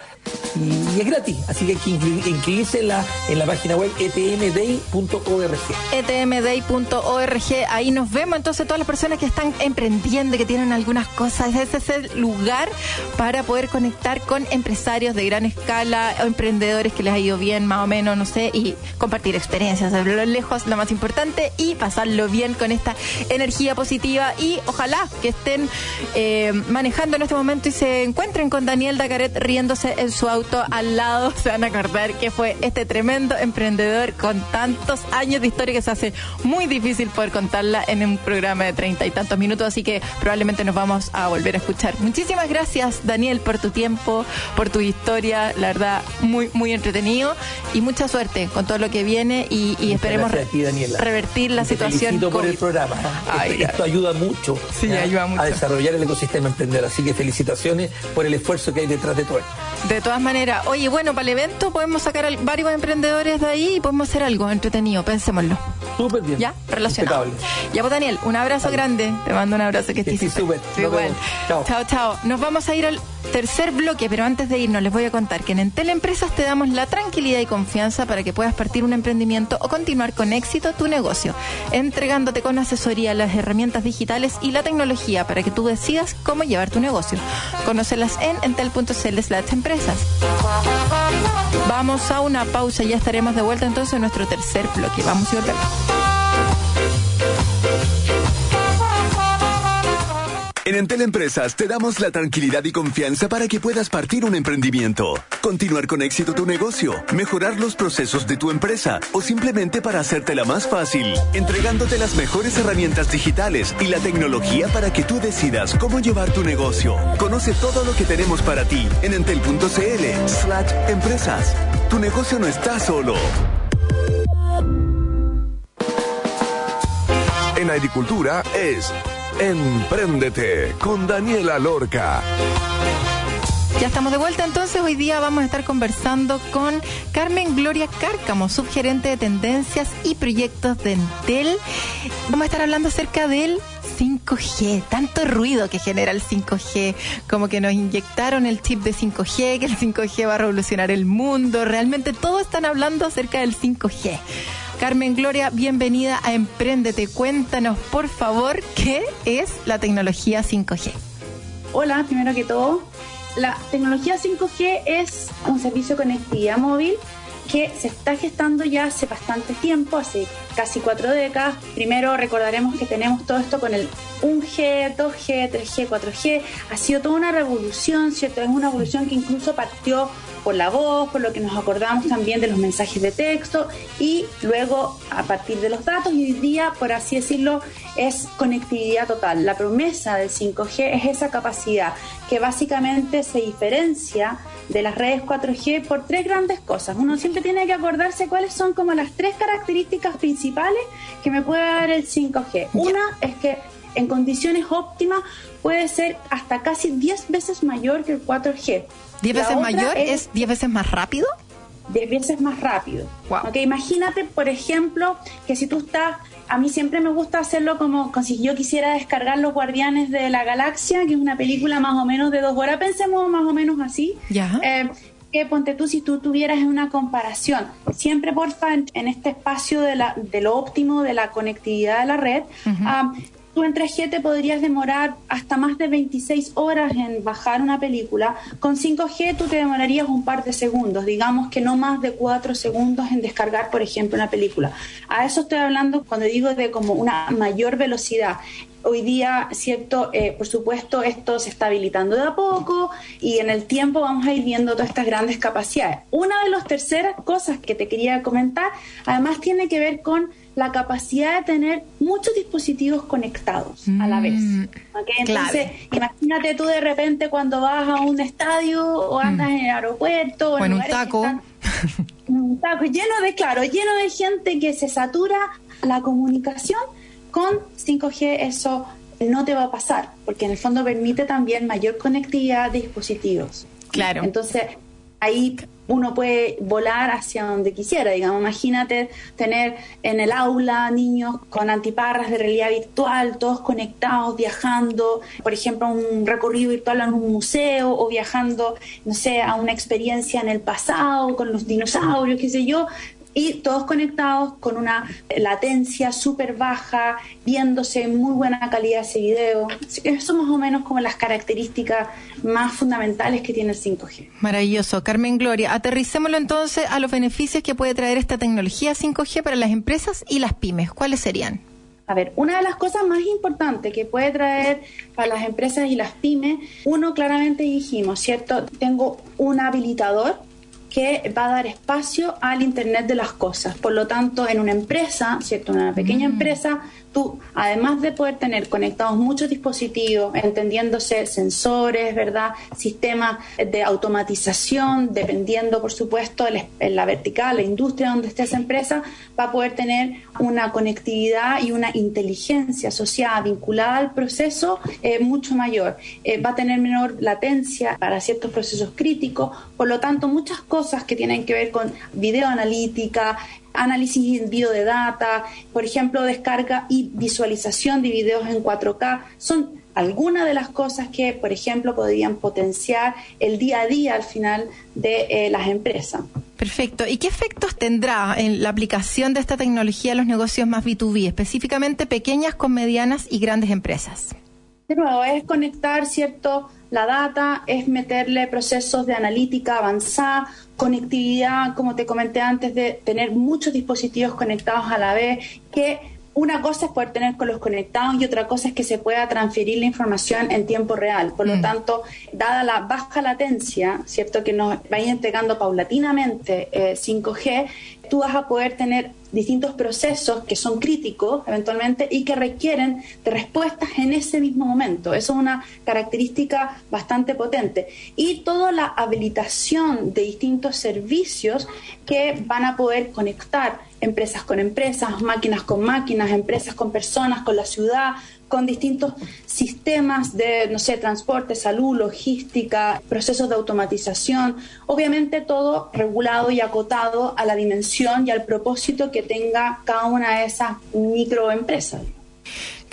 Speaker 2: Y, y es gratis, así que hay que inscri- inscribirse en la, en la página web etmday.org.
Speaker 1: etmday.org. Ahí nos vemos entonces todas las personas que están emprendiendo, que tienen algunas cosas. Ese es el lugar para poder conectar con empresarios de gran escala, o emprendedores que les ha ido bien, más o menos, no sé, y compartir experiencias de lo lejos, lo más importante, y pasarlo bien con esta energía positiva. Y ojalá que estén eh, manejando en este momento y se encuentren con Daniel Dacaret riéndose en su auto al lado. Se van a acordar que fue este tremendo emprendedor con tantos años de historia que se hace muy difícil poder contarla en un programa de treinta y tantos minutos, así que probablemente nos vamos a volver a escuchar. Muchísimas gracias, Daniel, por tu tiempo, por tu historia, la verdad, muy, muy entretenido y mucha suerte con todo lo que viene y, y esperemos
Speaker 2: ti,
Speaker 1: revertir la
Speaker 2: te
Speaker 1: situación.
Speaker 2: felicito por el programa.
Speaker 1: Ay,
Speaker 2: esto, ayuda mucho,
Speaker 1: ayuda mucho.
Speaker 2: a desarrollar el ecosistema emprendedor. Así que felicitaciones por el esfuerzo que hay detrás de todo esto.
Speaker 1: De todas maneras, oye, bueno, para el evento podemos sacar al- varios emprendedores de ahí y podemos hacer algo entretenido, pensémoslo.
Speaker 2: Súper bien.
Speaker 1: ¿Ya? Relacionado.
Speaker 2: Impecable.
Speaker 1: Ya, pues Daniel, un abrazo grande. Te mando un abrazo que estés
Speaker 2: súper.
Speaker 1: Igual.
Speaker 2: Chao.
Speaker 1: chao, chao. Nos vamos a ir al tercer bloque, pero antes de irnos les voy a contar que en Entel Empresas te damos la tranquilidad y confianza para que puedas partir un emprendimiento o continuar con éxito tu negocio, entregándote con asesoría las herramientas digitales y la tecnología para que tú decidas cómo llevar tu negocio. Conócelas en entel.cl slash empresas. Vamos a una pausa ya estaremos de vuelta entonces en nuestro tercer bloque. Vamos y volvemos.
Speaker 4: En Entel Empresas te damos la tranquilidad y confianza para que puedas partir un emprendimiento, continuar con éxito tu negocio, mejorar los procesos de tu empresa o simplemente para hacértela más fácil, entregándote las mejores herramientas digitales y la tecnología para que tú decidas cómo llevar tu negocio. Conoce todo lo que tenemos para ti en entel.cl slash empresas. Tu negocio no está solo.
Speaker 3: En agricultura es Empréndete con Daniela Lorca.
Speaker 1: Ya estamos de vuelta entonces. Hoy día vamos a estar conversando con Carmen Gloria Cárcamo, subgerente de tendencias y proyectos de Entel. Vamos a estar hablando acerca del 5G, tanto ruido que genera el 5G, como que nos inyectaron el chip de 5G, que el 5G va a revolucionar el mundo. Realmente todos están hablando acerca del 5G. Carmen Gloria, bienvenida a Emprendete. Cuéntanos, por favor, qué es la tecnología 5G.
Speaker 5: Hola, primero que todo, la tecnología 5G es un servicio de conectividad móvil que se está gestando ya hace bastante tiempo, hace casi cuatro décadas. Primero recordaremos que tenemos todo esto con el 1G, 2G, 3G, 4G. Ha sido toda una revolución, ¿cierto? Es una evolución que incluso partió por la voz, por lo que nos acordamos también de los mensajes de texto y luego a partir de los datos y hoy día, por así decirlo, es conectividad total. La promesa del 5G es esa capacidad que básicamente se diferencia de las redes 4G por tres grandes cosas. Uno siempre tiene que acordarse cuáles son como las tres características principales que me puede dar el 5G. Una es que en condiciones óptimas puede ser hasta casi 10 veces mayor que el 4G.
Speaker 1: ¿Diez
Speaker 5: La
Speaker 1: veces
Speaker 5: otra
Speaker 1: mayor es 10 veces más rápido?
Speaker 5: 10 veces más rápido.
Speaker 1: Wow.
Speaker 5: Ok, imagínate, por ejemplo, que si tú estás, a mí siempre me gusta hacerlo como, como si yo quisiera descargar Los Guardianes de la Galaxia, que es una película más o menos de dos horas, pensemos más o menos así.
Speaker 1: Ya.
Speaker 5: Eh, que ponte tú si tú tuvieras una comparación. Siempre, porfa, en, en este espacio de, la, de lo óptimo de la conectividad de la red, ah, tú en 3G te podrías demorar hasta más de 26 horas en bajar una película. Con 5G tú te demorarías un par de segundos, digamos que no más de 4 segundos en descargar, por ejemplo, una película. A eso estoy hablando cuando digo de como una mayor velocidad. Hoy día, cierto, eh, por supuesto, esto se está habilitando de a poco y en el tiempo vamos a ir viendo todas estas grandes capacidades. Una de las terceras cosas que te quería comentar, además tiene que ver con la capacidad de tener muchos dispositivos conectados a la vez.
Speaker 1: Mm,
Speaker 5: Entonces, imagínate tú de repente cuando vas a un estadio o andas en el aeropuerto
Speaker 1: o en un taco.
Speaker 5: un taco lleno de, claro, lleno de gente que se satura la comunicación con 5G, eso no te va a pasar, porque en el fondo permite también mayor conectividad de dispositivos.
Speaker 1: Claro.
Speaker 5: Entonces, ahí uno puede volar hacia donde quisiera, digamos, imagínate tener en el aula niños con antiparras de realidad virtual, todos conectados, viajando, por ejemplo, a un recorrido virtual en un museo o viajando, no sé, a una experiencia en el pasado con los dinosaurios, qué sé yo, y todos conectados con una latencia súper baja, viéndose en muy buena calidad ese video. Eso más o menos como las características más fundamentales que tiene el 5G.
Speaker 1: Maravilloso. Carmen Gloria, aterricémoslo entonces a los beneficios que puede traer esta tecnología 5G para las empresas y las pymes. ¿Cuáles serían?
Speaker 5: A ver, una de las cosas más importantes que puede traer para las empresas y las pymes, uno claramente dijimos, ¿cierto? Tengo un habilitador que va a dar espacio al Internet de las cosas. Por lo tanto, en una empresa, ¿cierto? Una pequeña mm. empresa, además de poder tener conectados muchos dispositivos, entendiéndose sensores, ¿verdad? Sistemas de automatización, dependiendo, por supuesto, en la vertical, la industria donde esté esa empresa, va a poder tener una conectividad y una inteligencia asociada, vinculada al proceso, eh, mucho mayor. Eh, va a tener menor latencia para ciertos procesos críticos. Por lo tanto, muchas cosas que tienen que ver con videoanalítica, análisis envío de data, por ejemplo, descarga y visualización de videos en 4K, son algunas de las cosas que, por ejemplo, podrían potenciar el día a día al final de eh, las empresas.
Speaker 1: Perfecto. ¿Y qué efectos tendrá en la aplicación de esta tecnología a los negocios más B2B, específicamente pequeñas con medianas y grandes empresas?
Speaker 5: De nuevo, es conectar, ¿cierto? La data, es meterle procesos de analítica avanzada, conectividad, como te comenté antes, de tener muchos dispositivos conectados a la vez, que una cosa es poder tener con los conectados y otra cosa es que se pueda transferir la información en tiempo real. Por lo mm. tanto, dada la baja latencia, ¿cierto? Que nos vaya entregando paulatinamente 5G, eh, tú vas a poder tener distintos procesos que son críticos eventualmente y que requieren de respuestas en ese mismo momento. Eso es una característica bastante potente. Y toda la habilitación de distintos servicios que van a poder conectar empresas con empresas, máquinas con máquinas, empresas con personas, con la ciudad, con distintos sistemas de, no sé, transporte, salud, logística, procesos de automatización, obviamente todo regulado y acotado a la dimensión y al propósito que tenga cada una de esas microempresas.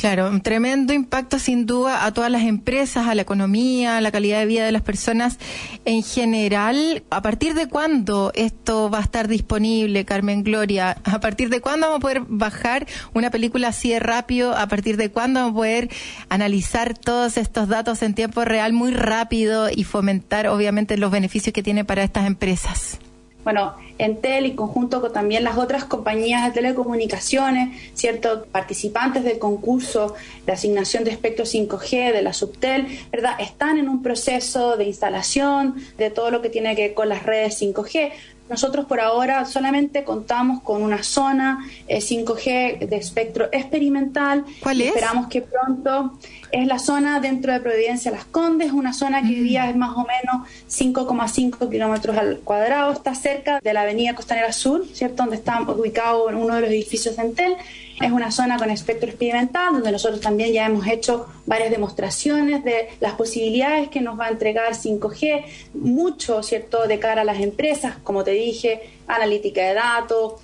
Speaker 1: Claro, un tremendo impacto sin duda a todas las empresas, a la economía, a la calidad de vida de las personas en general. ¿A partir de cuándo esto va a estar disponible, Carmen Gloria? ¿A partir de cuándo vamos a poder bajar una película así de rápido? ¿A partir de cuándo vamos a poder analizar todos estos datos en tiempo real muy rápido y fomentar obviamente los beneficios que tiene para estas empresas?
Speaker 5: Bueno, Entel y conjunto con también las otras compañías de telecomunicaciones, ciertos participantes del concurso de asignación de espectro 5G de la Subtel, ¿verdad? Están en un proceso de instalación de todo lo que tiene que ver con las redes 5G. Nosotros por ahora solamente contamos con una zona 5G eh, de espectro experimental.
Speaker 1: ¿Cuál es?
Speaker 5: Esperamos que pronto es la zona dentro de Providencia Las Condes, una zona que hoy día es más o menos 5,5 kilómetros al cuadrado. Está cerca de la avenida Costanera Sur, ¿cierto? Donde está ubicado uno de los edificios de Entel. Es una zona con espectro experimental, donde nosotros también ya hemos hecho varias demostraciones de las posibilidades que nos va a entregar 5G, mucho, ¿cierto?, de cara a las empresas, como te dije, analítica de datos,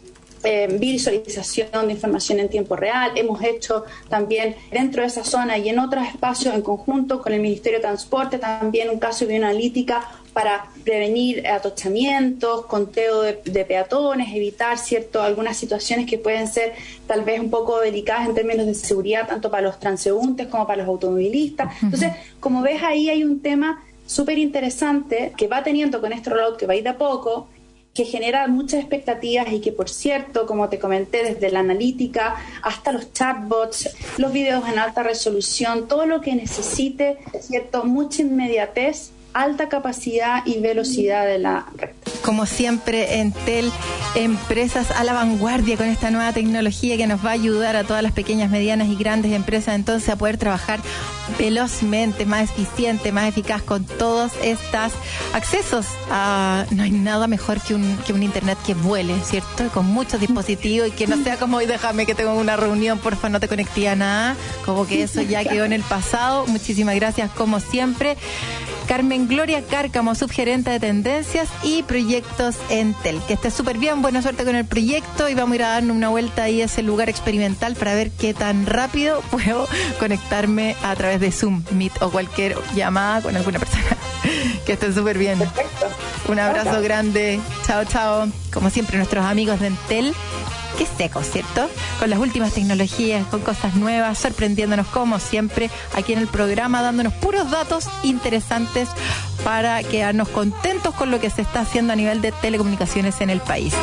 Speaker 5: eh, visualización de información en tiempo real. Hemos hecho también dentro de esa zona y en otros espacios en conjunto con el Ministerio de Transporte también un caso de bioanalítica para prevenir atochamientos, conteo de, peatones, evitar cierto algunas situaciones que pueden ser tal vez un poco delicadas en términos de seguridad tanto para los transeúntes como para los automovilistas. Entonces, como ves ahí hay un tema súper interesante que va teniendo con este rollout que va a ir de a poco que genera muchas expectativas y que, por cierto, como te comenté, desde la analítica hasta los chatbots, los videos en alta resolución, todo lo que necesite, ¿cierto? Mucha inmediatez alta capacidad y velocidad de la red.
Speaker 1: como siempre, Entel Empresas a la vanguardia con esta nueva tecnología que nos va a ayudar a todas las pequeñas, medianas y grandes empresas entonces a poder trabajar velozmente, más eficiente, más eficaz con todos estos accesos. A, no hay nada mejor que un, internet que vuele, ¿cierto? Con muchos dispositivos y que no sea como hoy, déjame que tengo una reunión, porfa, no te conecté a nada. Como que eso ya quedó en el pasado. Muchísimas gracias, como siempre. Carmen Gloria Cárcamo, subgerente de tendencias y proyectos Entel. Que esté súper bien, buena suerte con el proyecto y vamos a ir a darnos una vuelta ahí a ese lugar experimental para ver qué tan rápido puedo conectarme a través de Zoom, Meet o cualquier llamada con alguna persona. que estén súper bien.
Speaker 5: Perfecto.
Speaker 1: Un abrazo grande. Chao, chao. Como siempre, nuestros amigos de Entel. Qué seco, ¿cierto? Con las últimas tecnologías, con cosas nuevas, sorprendiéndonos como siempre aquí en el programa, dándonos puros datos interesantes para quedarnos contentos con lo que se está haciendo a nivel de telecomunicaciones en el país.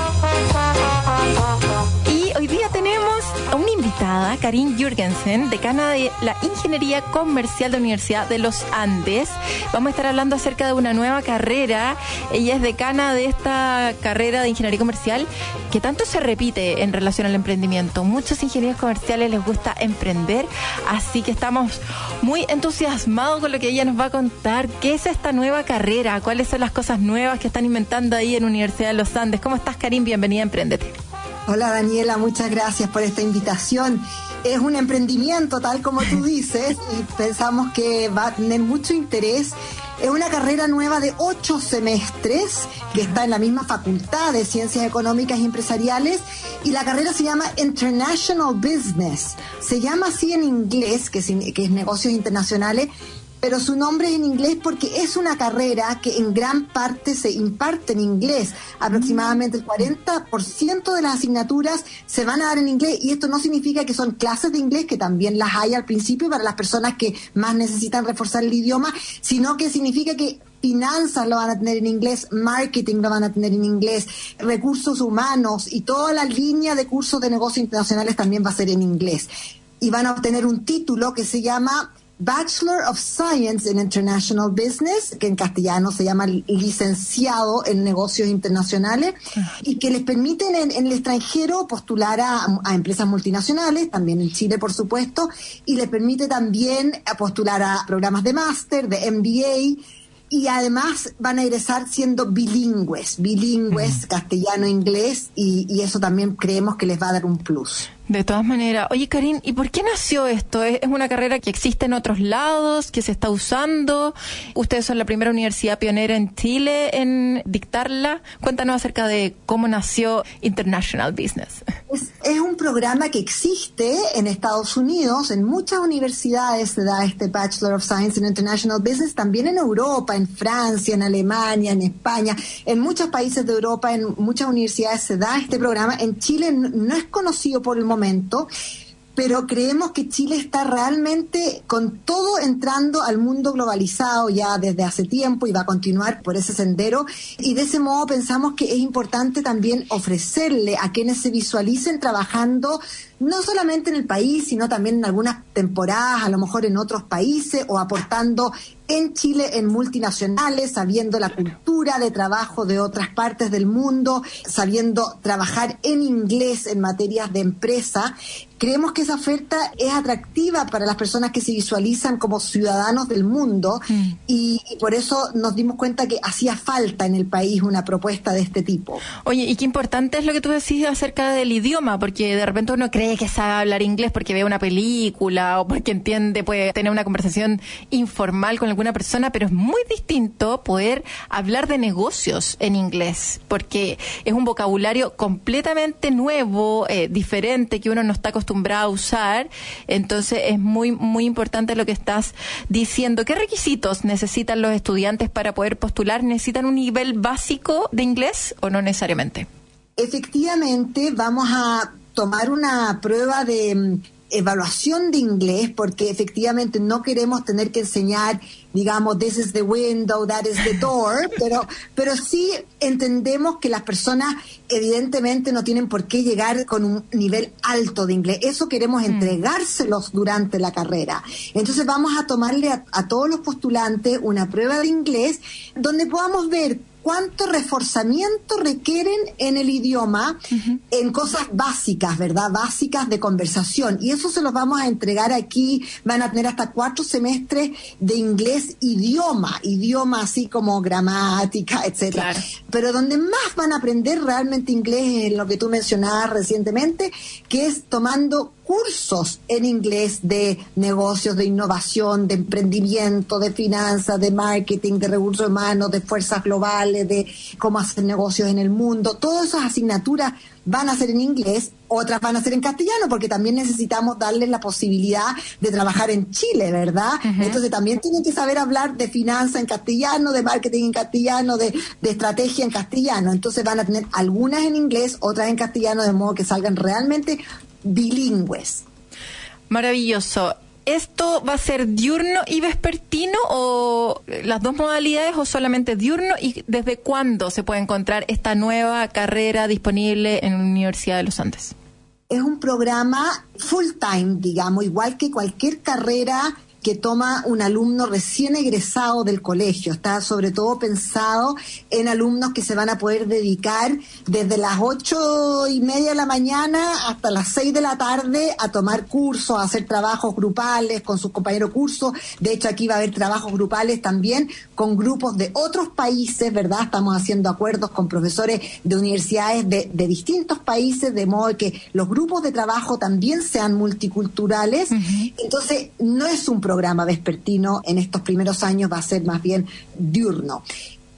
Speaker 1: Hoy día tenemos a una invitada, Karin Jürgensen, decana de la Ingeniería Comercial de la Universidad de los Andes. Vamos a estar hablando acerca de una nueva carrera. Ella es decana de esta carrera de Ingeniería Comercial que tanto se repite en relación al emprendimiento. Muchos ingenieros comerciales les gusta emprender, así que estamos muy entusiasmados con lo que ella nos va a contar. ¿Qué es esta nueva carrera? ¿Cuáles son las cosas nuevas que están inventando ahí en Universidad de los Andes? ¿Cómo estás, Karin? Bienvenida a Emprendete.
Speaker 6: Hola Daniela, muchas gracias por esta invitación. Es un emprendimiento, tal como tú dices, y pensamos que va a tener mucho interés. Es una carrera nueva de ocho semestres que está en la misma facultad de Ciencias Económicas y Empresariales y la carrera se llama International Business. Se llama así en inglés, que es, que es negocios internacionales, pero su nombre es en inglés porque es una carrera que en gran parte se imparte en inglés. Aproximadamente el 40% de las asignaturas se van a dar en inglés y esto no significa que son clases de inglés, que también las hay al principio para las personas que más necesitan reforzar el idioma, sino que significa que finanzas lo van a tener en inglés, marketing lo van a tener en inglés, recursos humanos y toda la línea de cursos de negocios internacionales también va a ser en inglés. Y van a obtener un título que se llama Bachelor of Science in International Business, que en castellano se llama licenciado en negocios internacionales, y que les permiten en, en el extranjero postular a, a, empresas multinacionales, también en Chile, por supuesto, y les permite también postular a programas de máster, de MBA, y además van a egresar siendo bilingües, bilingües, castellano-inglés, y, y eso también creemos que les va a dar un plus.
Speaker 1: De todas maneras, oye Karin, ¿y por qué nació esto? ¿Es una carrera que existe en otros lados, que se está usando? Ustedes son la primera universidad pionera en Chile en dictarla. Cuéntanos acerca de cómo nació International Business.
Speaker 6: Es, un programa que existe en Estados Unidos, en muchas universidades se da este Bachelor of Science in International Business, también en Europa, en Francia, en Alemania, en España, en muchos países de Europa, en muchas universidades se da este programa. En Chile no es conocido por el momento, pero creemos que Chile está realmente con todo entrando al mundo globalizado ya desde hace tiempo y va a continuar por ese sendero. Y de ese modo pensamos que es importante también ofrecerle a quienes se visualicen trabajando no solamente en el país, sino también en algunas temporadas, a lo mejor en otros países, o aportando en Chile en multinacionales, sabiendo la cultura de trabajo de otras partes del mundo, sabiendo trabajar en inglés en materias de empresa. Creemos que esa oferta es atractiva para las personas que se visualizan como ciudadanos del mundo mm. y, y, por eso nos dimos cuenta que hacía falta en el país una propuesta de este tipo.
Speaker 1: Oye, y qué importante es lo que tú decís acerca del idioma, porque de repente uno cree que sabe hablar inglés porque ve una película o porque entiende, puede tener una conversación informal con alguna persona, pero es muy distinto poder hablar de negocios en inglés, porque es un vocabulario completamente nuevo, eh, diferente, que uno no está acostumbrado a usar. Entonces es muy, muy importante lo que estás diciendo. ¿Qué requisitos necesitan los estudiantes para poder postular? ¿Necesitan un nivel básico de inglés o no necesariamente?
Speaker 6: Efectivamente, vamos a tomar una prueba de evaluación de inglés porque efectivamente no queremos tener que enseñar digamos this is the window that is the door pero pero sí entendemos que las personas evidentemente no tienen por qué llegar con un nivel alto de inglés. Eso queremos entregárselos durante la carrera. Entonces vamos a tomarle a, a todos los postulantes una prueba de inglés donde podamos ver cuánto reforzamiento requieren en el idioma en cosas básicas, ¿verdad? Básicas de conversación. Y eso se los vamos a entregar aquí. Van a tener hasta cuatro semestres de inglés idioma, idioma así como gramática, etcétera. Pero donde más van a aprender realmente inglés es lo que tú mencionabas recientemente, que es tomando cursos en inglés de negocios, de innovación, de emprendimiento, de finanzas, de marketing, de recursos humanos, de fuerzas globales, de cómo hacer negocios en el mundo. Todas esas asignaturas van a ser en inglés, otras van a ser en castellano, porque también necesitamos darles la posibilidad de trabajar en Chile, ¿verdad? Entonces también tienen que saber hablar de finanzas en castellano, de marketing en castellano, de, de estrategia en castellano. Entonces van a tener algunas en inglés, otras en castellano, de modo que salgan realmente bilingües.
Speaker 1: Maravilloso. ¿Esto va a ser diurno y vespertino o las dos modalidades o solamente diurno? ¿Y desde cuándo se puede encontrar esta nueva carrera disponible en la Universidad de los Andes?
Speaker 6: Es un programa full time, digamos, igual que cualquier carrera que toma un alumno recién egresado del colegio. Está sobre todo pensado en alumnos que se van a poder dedicar desde las ocho y media de la mañana hasta las seis de la tarde a tomar cursos, a hacer trabajos grupales con sus compañeros cursos. De hecho, aquí va a haber trabajos grupales también con grupos de otros países, ¿verdad? Estamos haciendo acuerdos con profesores de universidades de, distintos países, de modo que los grupos de trabajo también sean multiculturales. Entonces, no es un programa vespertino en estos primeros años, va a ser más bien diurno.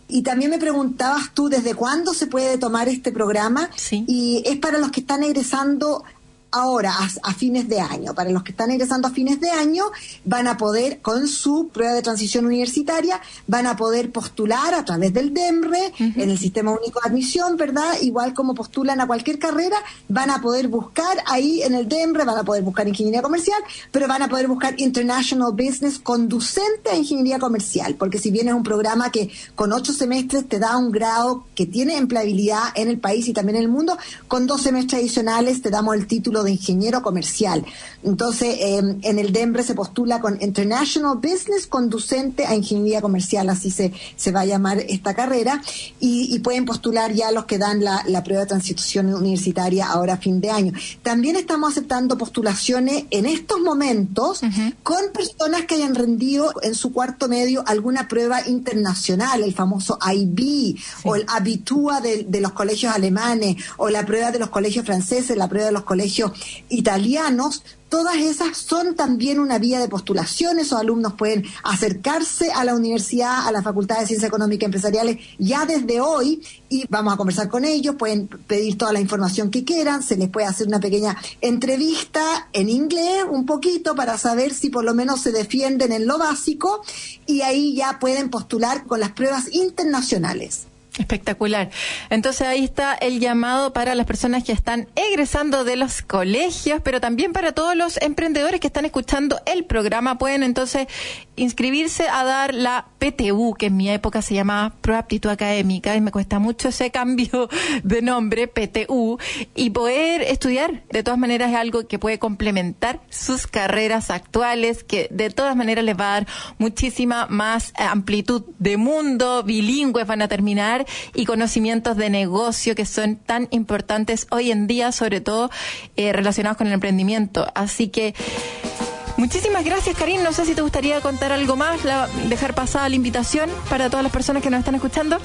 Speaker 6: Y también me preguntabas tú desde cuándo se puede tomar este programa.
Speaker 1: Sí.
Speaker 6: Y es para los que están egresando ahora a, fines de año. Para los que están egresando a fines de año, van a poder, con su prueba de transición universitaria, van a poder postular a través del DEMRE, en el Sistema Único de Admisión, ¿verdad? Igual como postulan a cualquier carrera, van a poder buscar ahí en el DEMRE, van a poder buscar ingeniería comercial, pero van a poder buscar International Business conducente a ingeniería comercial, porque si bien es un programa que con ocho semestres te da un grado que tiene empleabilidad en el país y también en el mundo, con dos semestres adicionales te damos el título de ingeniero comercial. Entonces, em, en el DEMBRE se postula con International Business conducente a ingeniería comercial, así se, se va a llamar esta carrera, y, pueden postular ya los que dan la, prueba de transición universitaria ahora a fin de año. También estamos aceptando postulaciones en estos momentos con personas que hayan rendido en su cuarto medio alguna prueba internacional, el famoso IB o el Abitua de, de los colegios alemanes o la prueba de los colegios franceses, la prueba de los colegios italianos, todas esas son también una vía de postulación. Esos alumnos pueden acercarse a la universidad, a la Facultad de Ciencias Económicas y Empresariales ya desde hoy y vamos a conversar con ellos, pueden pedir toda la información que quieran, se les puede hacer una pequeña entrevista en inglés un poquito para saber si por lo menos se defienden en lo básico y ahí ya pueden postular con las pruebas internacionales.
Speaker 1: Espectacular. Entonces ahí está el llamado para las personas que están egresando de los colegios, pero también para todos los emprendedores que están escuchando el programa. Pueden entonces inscribirse a dar la PTU, que en mi época se llamaba Prueba Aptitud Académica, y me cuesta mucho ese cambio de nombre, PTU, y poder estudiar. De todas maneras es algo que puede complementar sus carreras actuales, que de todas maneras les va a dar muchísima más amplitud de mundo, bilingües van a terminar y conocimientos de negocio que son tan importantes hoy en día, sobre todo eh, relacionados con el emprendimiento. Así que Muchísimas gracias, Karim. No sé si te gustaría contar algo más, dejar pasada la invitación para todas las personas que nos están escuchando.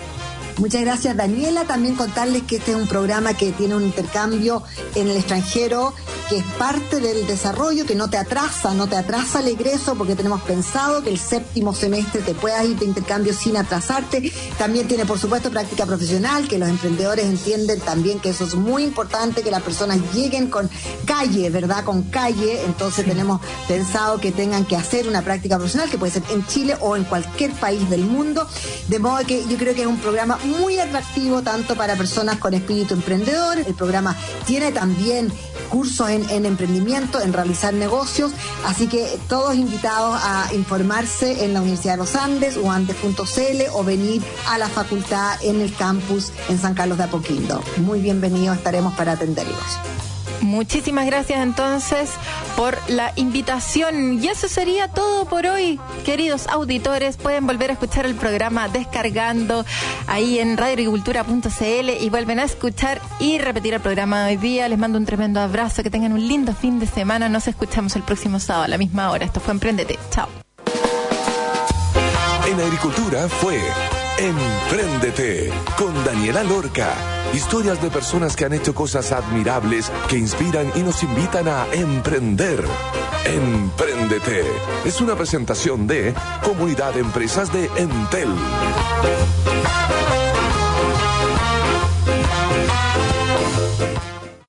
Speaker 6: Muchas gracias, Daniela. También contarles que este es un programa que tiene un intercambio en el extranjero, que es parte del desarrollo, que no te atrasa, no te atrasa el egreso, porque tenemos pensado que el séptimo semestre te puedas ir de intercambio sin atrasarte. También tiene, por supuesto, práctica profesional, que los emprendedores entienden también que eso es muy importante, que las personas lleguen con calle, ¿verdad? Con calle. Entonces tenemos pensado que tengan que hacer una práctica profesional, que puede ser en Chile o en cualquier país del mundo. De modo que yo creo que es un programa muy atractivo tanto para personas con espíritu emprendedor. El programa tiene también cursos en, emprendimiento, en realizar negocios, así que todos invitados a informarse en la Universidad de los Andes o andes.cl o venir a la facultad en el campus en San Carlos de Apoquindo. Muy bienvenidos, estaremos para atenderlos.
Speaker 1: Muchísimas gracias entonces por la invitación. Y eso sería todo por hoy, queridos auditores. Pueden volver a escuchar el programa descargando ahí en radioagricultura.cl y vuelven a escuchar y repetir el programa de hoy día. Les mando un tremendo abrazo, que tengan un lindo fin de semana. Nos escuchamos el próximo sábado a la misma hora. Esto fue Emprendete. Chao.
Speaker 3: En Agricultura fue Empréndete con Daniela Lorca. Historias de personas que han hecho cosas admirables que inspiran y nos invitan a emprender. Empréndete es una presentación de Comunidad de Empresas de Entel.